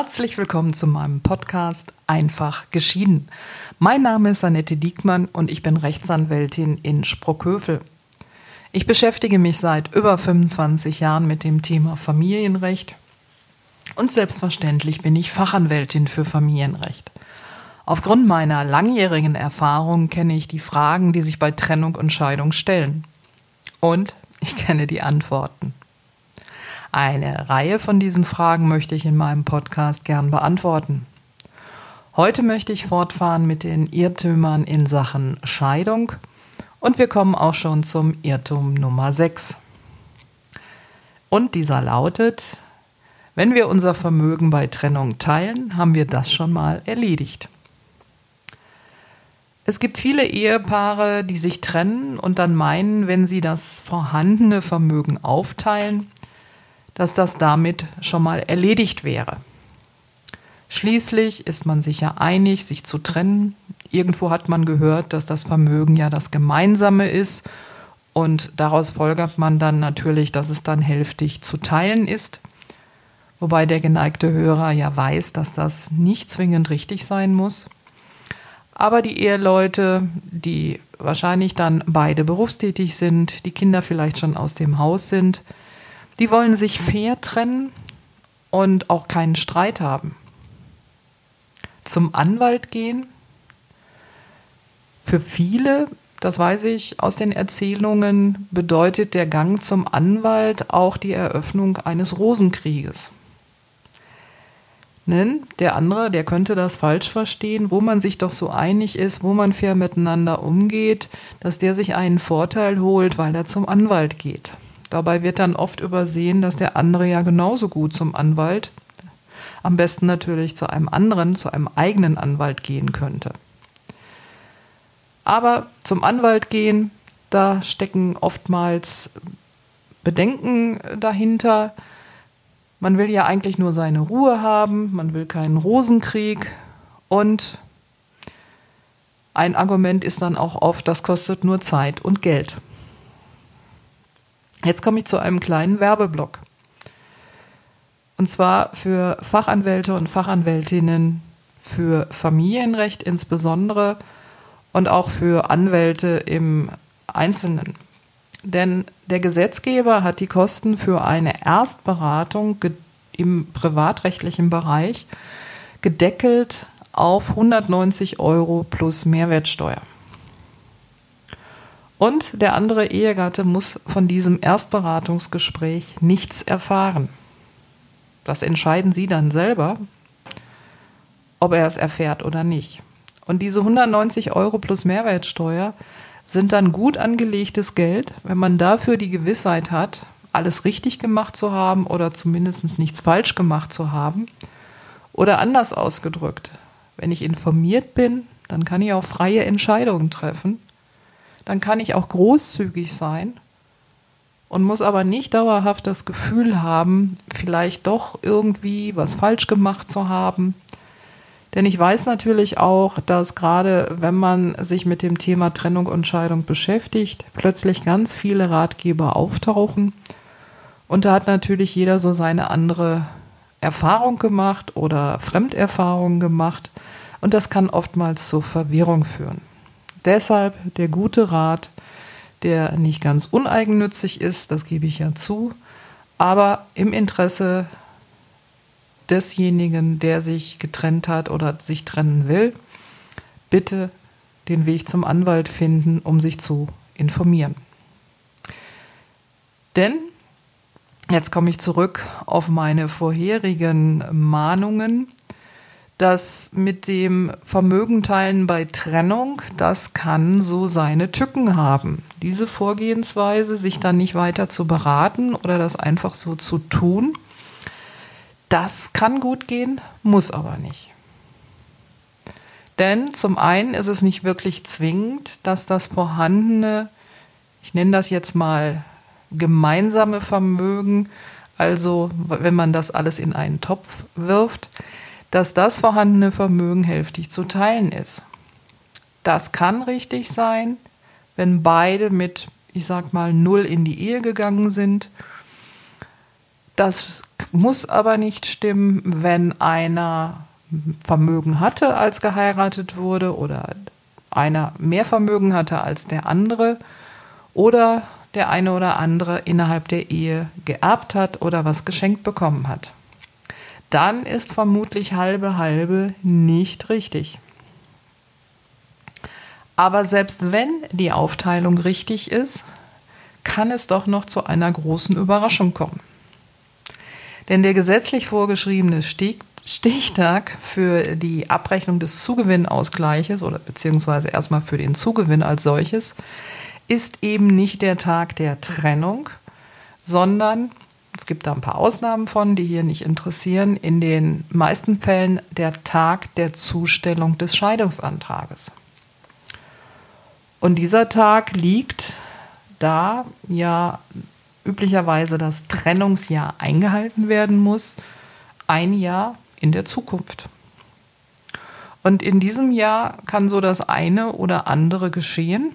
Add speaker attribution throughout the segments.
Speaker 1: Herzlich willkommen zu meinem Podcast Einfach geschieden. Mein Name ist Annette Diekmann und ich bin Rechtsanwältin in Sprockhövel. Ich beschäftige mich seit über 25 Jahren mit dem Thema Familienrecht und selbstverständlich bin ich Fachanwältin für Familienrecht. Aufgrund meiner langjährigen Erfahrung kenne ich die Fragen, die sich bei Trennung und Scheidung stellen. Und ich kenne die Antworten. Eine Reihe von diesen Fragen möchte ich in meinem Podcast gern beantworten. Heute möchte ich fortfahren mit den Irrtümern in Sachen Scheidung und wir kommen auch schon zum Irrtum Nummer 6. Und dieser lautet, wenn wir unser Vermögen bei Trennung teilen, haben wir das schon mal erledigt. Es gibt viele Ehepaare, die sich trennen und dann meinen, wenn sie das vorhandene Vermögen aufteilen, dass das damit schon mal erledigt wäre. Schließlich ist man sich ja einig, sich zu trennen. Irgendwo hat man gehört, dass das Vermögen ja das Gemeinsame ist und daraus folgert man dann natürlich, dass es dann hälftig zu teilen ist. Wobei der geneigte Hörer ja weiß, dass das nicht zwingend richtig sein muss. Aber die Eheleute, die wahrscheinlich dann beide berufstätig sind, die Kinder vielleicht schon aus dem Haus sind, die wollen sich fair trennen und auch keinen Streit haben. Zum Anwalt gehen. Für viele, das weiß ich aus den Erzählungen, bedeutet der Gang zum Anwalt auch die Eröffnung eines Rosenkrieges. Denn der andere, der könnte das falsch verstehen, wo man sich doch so einig ist, wo man fair miteinander umgeht, dass der sich einen Vorteil holt, weil er zum Anwalt geht. Dabei wird dann oft übersehen, dass der andere ja genauso gut zum Anwalt, am besten natürlich zu einem anderen, zu einem eigenen Anwalt gehen könnte. Aber zum Anwalt gehen, da stecken oftmals Bedenken dahinter. Man will ja eigentlich nur seine Ruhe haben, man will keinen Rosenkrieg und ein Argument ist dann auch oft, das kostet nur Zeit und Geld. Jetzt komme ich zu einem kleinen Werbeblock. Und zwar für Fachanwälte und Fachanwältinnen für Familienrecht insbesondere und auch für Anwälte im Einzelnen. Denn der Gesetzgeber hat die Kosten für eine Erstberatung im privatrechtlichen Bereich gedeckelt auf 190 Euro plus Mehrwertsteuer. Und der andere Ehegatte muss von diesem Erstberatungsgespräch nichts erfahren. Das entscheiden Sie dann selber, ob er es erfährt oder nicht. Und diese 190 Euro plus Mehrwertsteuer sind dann gut angelegtes Geld, wenn man dafür die Gewissheit hat, alles richtig gemacht zu haben oder zumindest nichts falsch gemacht zu haben. Oder anders ausgedrückt, wenn ich informiert bin, dann kann ich auch freie Entscheidungen treffen dann kann ich auch großzügig sein und muss aber nicht dauerhaft das Gefühl haben, vielleicht doch irgendwie was falsch gemacht zu haben. Denn ich weiß natürlich auch, dass gerade wenn man sich mit dem Thema Trennung und Scheidung beschäftigt, plötzlich ganz viele Ratgeber auftauchen. Und da hat natürlich jeder so seine andere Erfahrung gemacht oder Fremderfahrung gemacht. Und das kann oftmals zur Verwirrung führen. Deshalb der gute Rat, der nicht ganz uneigennützig ist, das gebe ich ja zu, aber im Interesse desjenigen, der sich getrennt hat oder sich trennen will, bitte den Weg zum Anwalt finden, um sich zu informieren. Denn, jetzt komme ich zurück auf meine vorherigen Mahnungen, das mit dem Vermögenteilen bei Trennung, das kann so seine Tücken haben. Diese Vorgehensweise, sich dann nicht weiter zu beraten oder das einfach so zu tun, das kann gut gehen, muss aber nicht. Denn zum einen ist es nicht wirklich zwingend, dass das vorhandene, ich nenne das jetzt mal gemeinsame Vermögen, also wenn man das alles in einen Topf wirft, dass das vorhandene Vermögen hälftig zu teilen ist. Das kann richtig sein, wenn beide mit, ich sag mal, null in die Ehe gegangen sind. Das muss aber nicht stimmen, wenn einer Vermögen hatte, als geheiratet wurde oder einer mehr Vermögen hatte als der andere oder der eine oder andere innerhalb der Ehe geerbt hat oder was geschenkt bekommen hat. Dann ist vermutlich halbe halbe nicht richtig. Aber selbst wenn die Aufteilung richtig ist, kann es doch noch zu einer großen Überraschung kommen. Denn der gesetzlich vorgeschriebene Stichtag für die Abrechnung des Zugewinnausgleiches oder beziehungsweise erstmal für den Zugewinn als solches ist eben nicht der Tag der Trennung, sondern gibt da ein paar Ausnahmen von, die hier nicht interessieren, in den meisten Fällen der Tag der Zustellung des Scheidungsantrages. Und dieser Tag liegt, da ja üblicherweise das Trennungsjahr eingehalten werden muss, ein Jahr in der Zukunft. Und in diesem Jahr kann so das eine oder andere geschehen.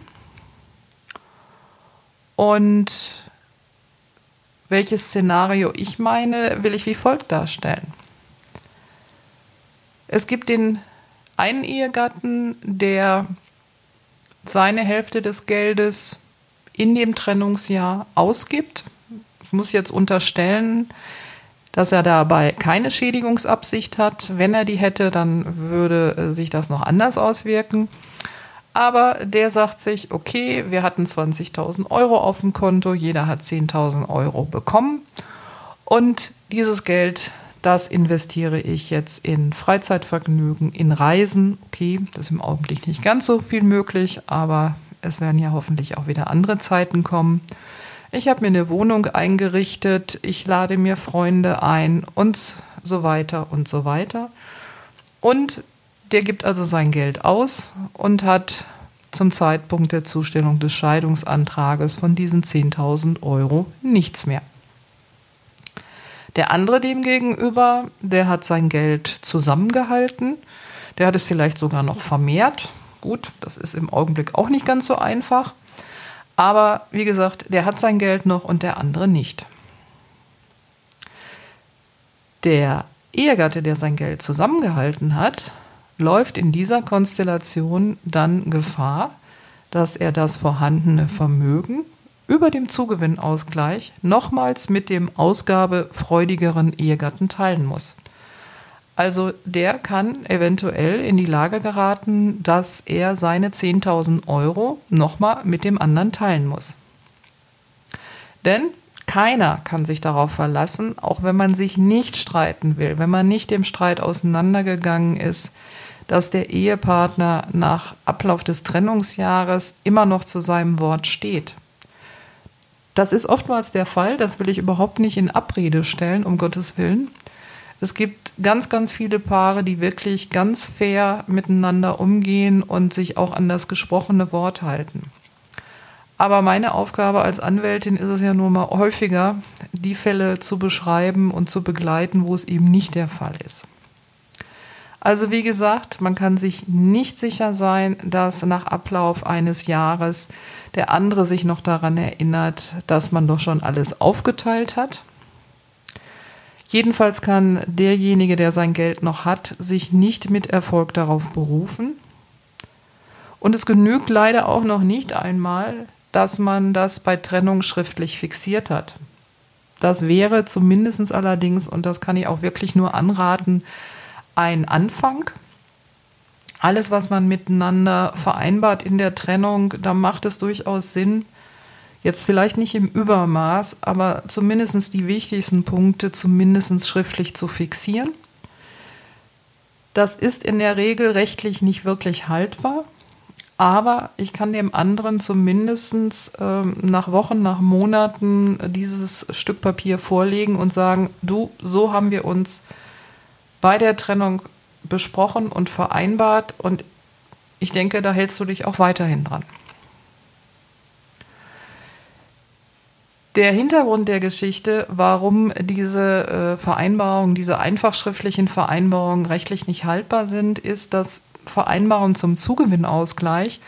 Speaker 1: Und welches Szenario ich meine, will ich wie folgt darstellen. Es gibt den einen Ehegatten, der seine Hälfte des Geldes in dem Trennungsjahr ausgibt. Ich muss jetzt unterstellen, dass er dabei keine Schädigungsabsicht hat. Wenn er die hätte, dann würde sich das noch anders auswirken. Aber der sagt sich, okay, wir hatten 20.000 Euro auf dem Konto, jeder hat 10.000 Euro bekommen. Und dieses Geld, das investiere ich jetzt in Freizeitvergnügen, in Reisen. Okay, das ist im Augenblick nicht ganz so viel möglich, aber es werden ja hoffentlich auch wieder andere Zeiten kommen. Ich habe mir eine Wohnung eingerichtet, ich lade mir Freunde ein und so weiter und so weiter. Und der gibt also sein Geld aus und hat zum Zeitpunkt der Zustellung des Scheidungsantrages von diesen 10.000 Euro nichts mehr. Der andere demgegenüber, der hat sein Geld zusammengehalten, der hat es vielleicht sogar noch vermehrt. Gut, das ist im Augenblick auch nicht ganz so einfach. Aber wie gesagt, der hat sein Geld noch und der andere nicht. Der Ehegatte, der sein Geld zusammengehalten hat, läuft in dieser Konstellation dann Gefahr, dass er das vorhandene Vermögen über dem Zugewinnausgleich nochmals mit dem ausgabefreudigeren Ehegatten teilen muss. Also der kann eventuell in die Lage geraten, dass er seine 10.000 Euro nochmal mit dem anderen teilen muss. Denn keiner kann sich darauf verlassen, auch wenn man sich nicht streiten will, wenn man nicht dem Streit auseinandergegangen ist, dass der Ehepartner nach Ablauf des Trennungsjahres immer noch zu seinem Wort steht. Das ist oftmals der Fall, das will ich überhaupt nicht in Abrede stellen, um Gottes Willen. Es gibt ganz, ganz viele Paare, die wirklich ganz fair miteinander umgehen und sich auch an das gesprochene Wort halten. Aber meine Aufgabe als Anwältin ist es ja nur mal häufiger, die Fälle zu beschreiben und zu begleiten, wo es eben nicht der Fall ist. Also wie gesagt, man kann sich nicht sicher sein, dass nach Ablauf eines Jahres der andere sich noch daran erinnert, dass man doch schon alles aufgeteilt hat. Jedenfalls kann derjenige, der sein Geld noch hat, sich nicht mit Erfolg darauf berufen. Und es genügt leider auch noch nicht einmal, dass man das bei Trennung schriftlich fixiert hat. Das wäre zumindest allerdings, und das kann ich auch wirklich nur anraten, ein Anfang. Alles, was man miteinander vereinbart in der Trennung, da macht es durchaus Sinn, jetzt vielleicht nicht im Übermaß, aber zumindest die wichtigsten Punkte zumindest schriftlich zu fixieren. Das ist in der Regel rechtlich nicht wirklich haltbar, aber ich kann dem anderen zumindest ähm, nach Wochen, nach Monaten dieses Stück Papier vorlegen und sagen, du, so haben wir uns bei der Trennung besprochen und vereinbart und ich denke, da hältst du dich auch weiterhin dran. Der Hintergrund der Geschichte, warum diese äh, Vereinbarungen, diese einfach schriftlichen Vereinbarungen rechtlich nicht haltbar sind, ist, dass Vereinbarungen zum Zugewinnausgleich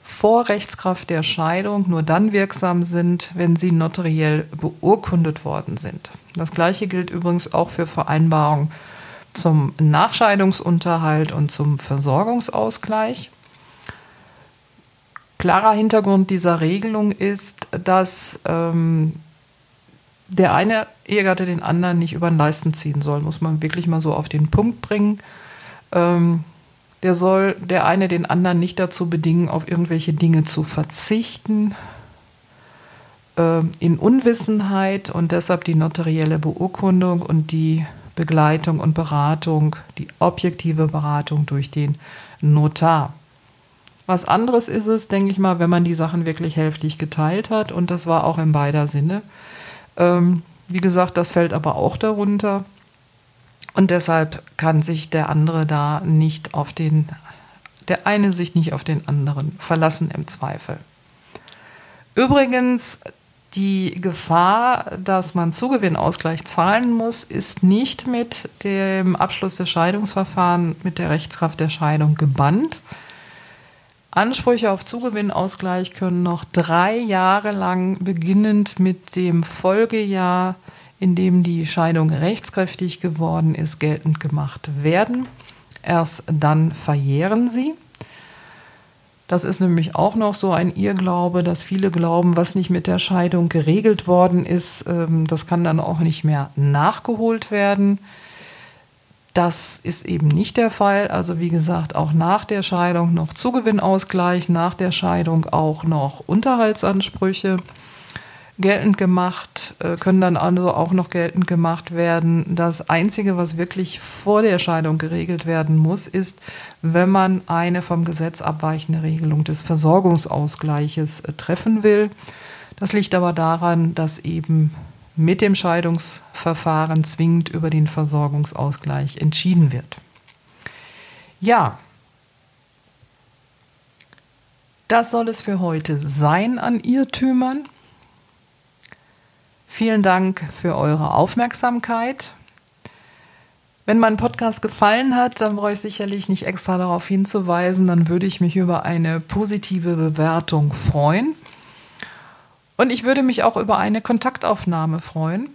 Speaker 1: vor Rechtskraft der Scheidung nur dann wirksam sind, wenn sie notariell beurkundet worden sind. Das gleiche gilt übrigens auch für Vereinbarungen zum Nachscheidungsunterhalt und zum Versorgungsausgleich. Klarer Hintergrund dieser Regelung ist, dass ähm, der eine Ehegatte den anderen nicht über den Leisten ziehen soll, muss man wirklich mal so auf den Punkt bringen. Ähm, der soll der eine den anderen nicht dazu bedingen, auf irgendwelche Dinge zu verzichten, äh, in Unwissenheit und deshalb die notarielle Beurkundung und die Begleitung und Beratung, die objektive Beratung durch den Notar. Was anderes ist es, denke ich mal, wenn man die Sachen wirklich hälftig geteilt hat und das war auch in beider Sinne. Ähm, wie gesagt, das fällt aber auch darunter. Und deshalb kann sich der andere da nicht auf den, der eine sich nicht auf den anderen verlassen im Zweifel. Übrigens, die Gefahr, dass man Zugewinnausgleich zahlen muss, ist nicht mit dem Abschluss des Scheidungsverfahrens, mit der Rechtskraft der Scheidung gebannt. Ansprüche auf Zugewinnausgleich können noch drei Jahre lang, beginnend mit dem Folgejahr in dem die Scheidung rechtskräftig geworden ist, geltend gemacht werden. Erst dann verjähren sie. Das ist nämlich auch noch so ein Irrglaube, dass viele glauben, was nicht mit der Scheidung geregelt worden ist, ähm, das kann dann auch nicht mehr nachgeholt werden. Das ist eben nicht der Fall. Also wie gesagt, auch nach der Scheidung noch Zugewinnausgleich, nach der Scheidung auch noch Unterhaltsansprüche geltend gemacht, äh, können dann also auch noch geltend gemacht werden. Das Einzige, was wirklich vor der Scheidung geregelt werden muss, ist, wenn man eine vom Gesetz abweichende Regelung des Versorgungsausgleiches äh, treffen will. Das liegt aber daran, dass eben mit dem Scheidungsverfahren zwingend über den Versorgungsausgleich entschieden wird. Ja, das soll es für heute sein an Irrtümern. Vielen Dank für eure Aufmerksamkeit. Wenn mein Podcast gefallen hat, dann brauche ich sicherlich nicht extra darauf hinzuweisen, dann würde ich mich über eine positive Bewertung freuen. Und ich würde mich auch über eine Kontaktaufnahme freuen.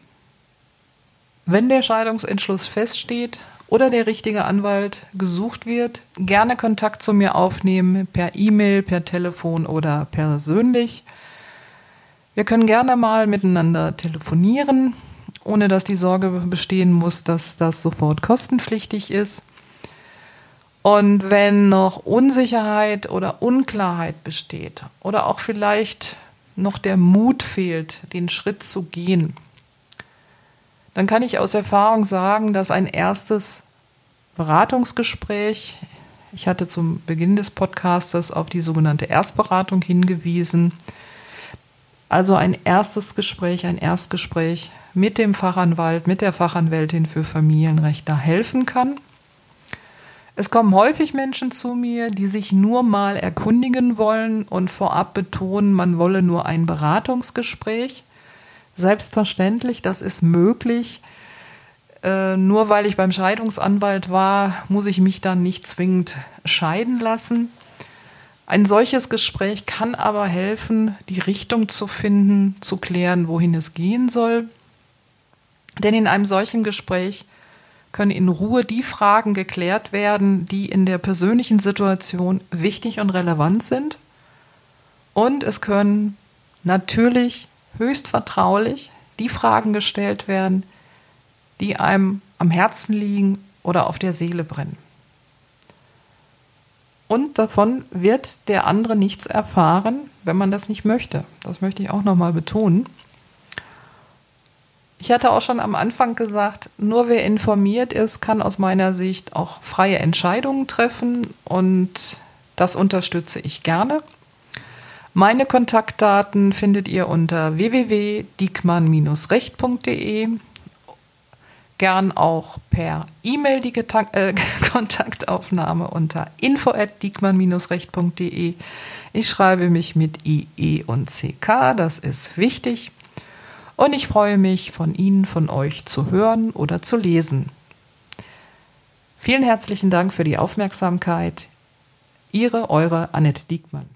Speaker 1: Wenn der Scheidungsentschluss feststeht oder der richtige Anwalt gesucht wird, gerne Kontakt zu mir aufnehmen, per E-Mail, per Telefon oder persönlich. Wir können gerne mal miteinander telefonieren, ohne dass die Sorge bestehen muss, dass das sofort kostenpflichtig ist. Und wenn noch Unsicherheit oder Unklarheit besteht oder auch vielleicht noch der Mut fehlt, den Schritt zu gehen, dann kann ich aus Erfahrung sagen, dass ein erstes Beratungsgespräch, ich hatte zum Beginn des Podcastes auf die sogenannte Erstberatung hingewiesen, also ein erstes Gespräch, ein Erstgespräch mit dem Fachanwalt, mit der Fachanwältin für Familienrecht da helfen kann. Es kommen häufig Menschen zu mir, die sich nur mal erkundigen wollen und vorab betonen, man wolle nur ein Beratungsgespräch. Selbstverständlich, das ist möglich. Äh, nur weil ich beim Scheidungsanwalt war, muss ich mich dann nicht zwingend scheiden lassen. Ein solches Gespräch kann aber helfen, die Richtung zu finden, zu klären, wohin es gehen soll. Denn in einem solchen Gespräch können in Ruhe die Fragen geklärt werden, die in der persönlichen Situation wichtig und relevant sind. Und es können natürlich höchst vertraulich die Fragen gestellt werden, die einem am Herzen liegen oder auf der Seele brennen und davon wird der andere nichts erfahren, wenn man das nicht möchte. Das möchte ich auch nochmal betonen. Ich hatte auch schon am Anfang gesagt, nur wer informiert ist, kann aus meiner Sicht auch freie Entscheidungen treffen und das unterstütze ich gerne. Meine Kontaktdaten findet ihr unter www.diekmann-recht.de gern auch per E-Mail die Getank äh, Kontaktaufnahme unter info@diekmann-recht.de. Ich schreibe mich mit IE und CK, das ist wichtig. Und ich freue mich, von Ihnen, von euch zu hören oder zu lesen. Vielen herzlichen Dank für die Aufmerksamkeit. Ihre, eure Annette Diekmann.